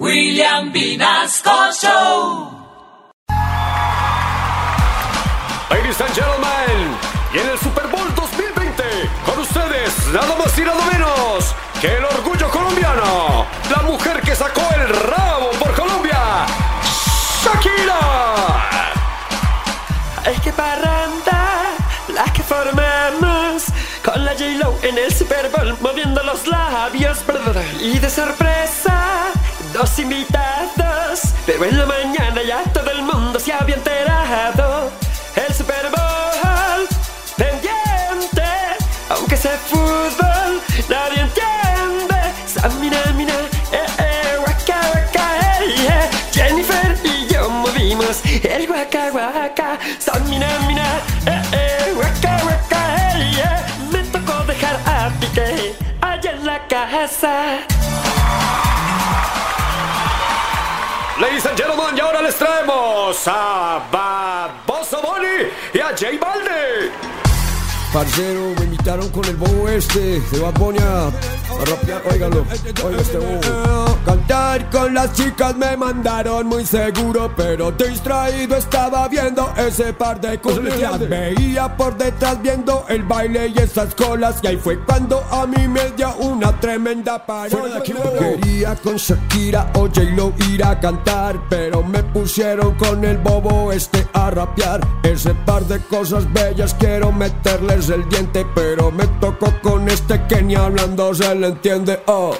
William Vinasco Show. Ladies and gentlemen, y en el Super Bowl 2020, con ustedes, nada más y nada menos que el orgullo colombiano, la mujer que sacó el rabo por Colombia, Shakira. Ay, qué parranda la que formamos con la J-Lo en el Super Bowl moviendo los labios. Y de sorpresa, dos invitados, pero en la mañana ya todo el mundo se había enterado. El Super Bowl pendiente, aunque sea fútbol, nadie entiende. Samina, mina, eh, eh, waka, waka, eh, eh. Jennifer y yo movimos el waka, waka. Samina, mina, eh, eh, waka, waka, eh, eh. Me tocó dejar a Piqué allá en la casa. Ladies and gentlemen, y ahora les traemos a Baboso Bunny y a J Balde. Parcero, me invitaron con el bobo este de Bad Bunny a, a rapear. Óigalo, oiga este bobo. Cantar con las chicas me mandaron muy seguro, pero distraído estaba viendo ese par de cosas. Veía por detrás viendo el baile y esas colas, y ahí fue cuando a mí me dio una tremenda parada. Quería con Shakira o J-Lo ir a cantar, pero me pusieron con el bobo este a rapear. Ese par de cosas bellas quiero meterles el diente, pero me tocó con este que ni hablando se le entiende. Oh.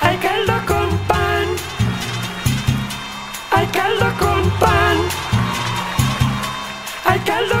Hay caldo con pan. Hay caldo con pan. Hay caldo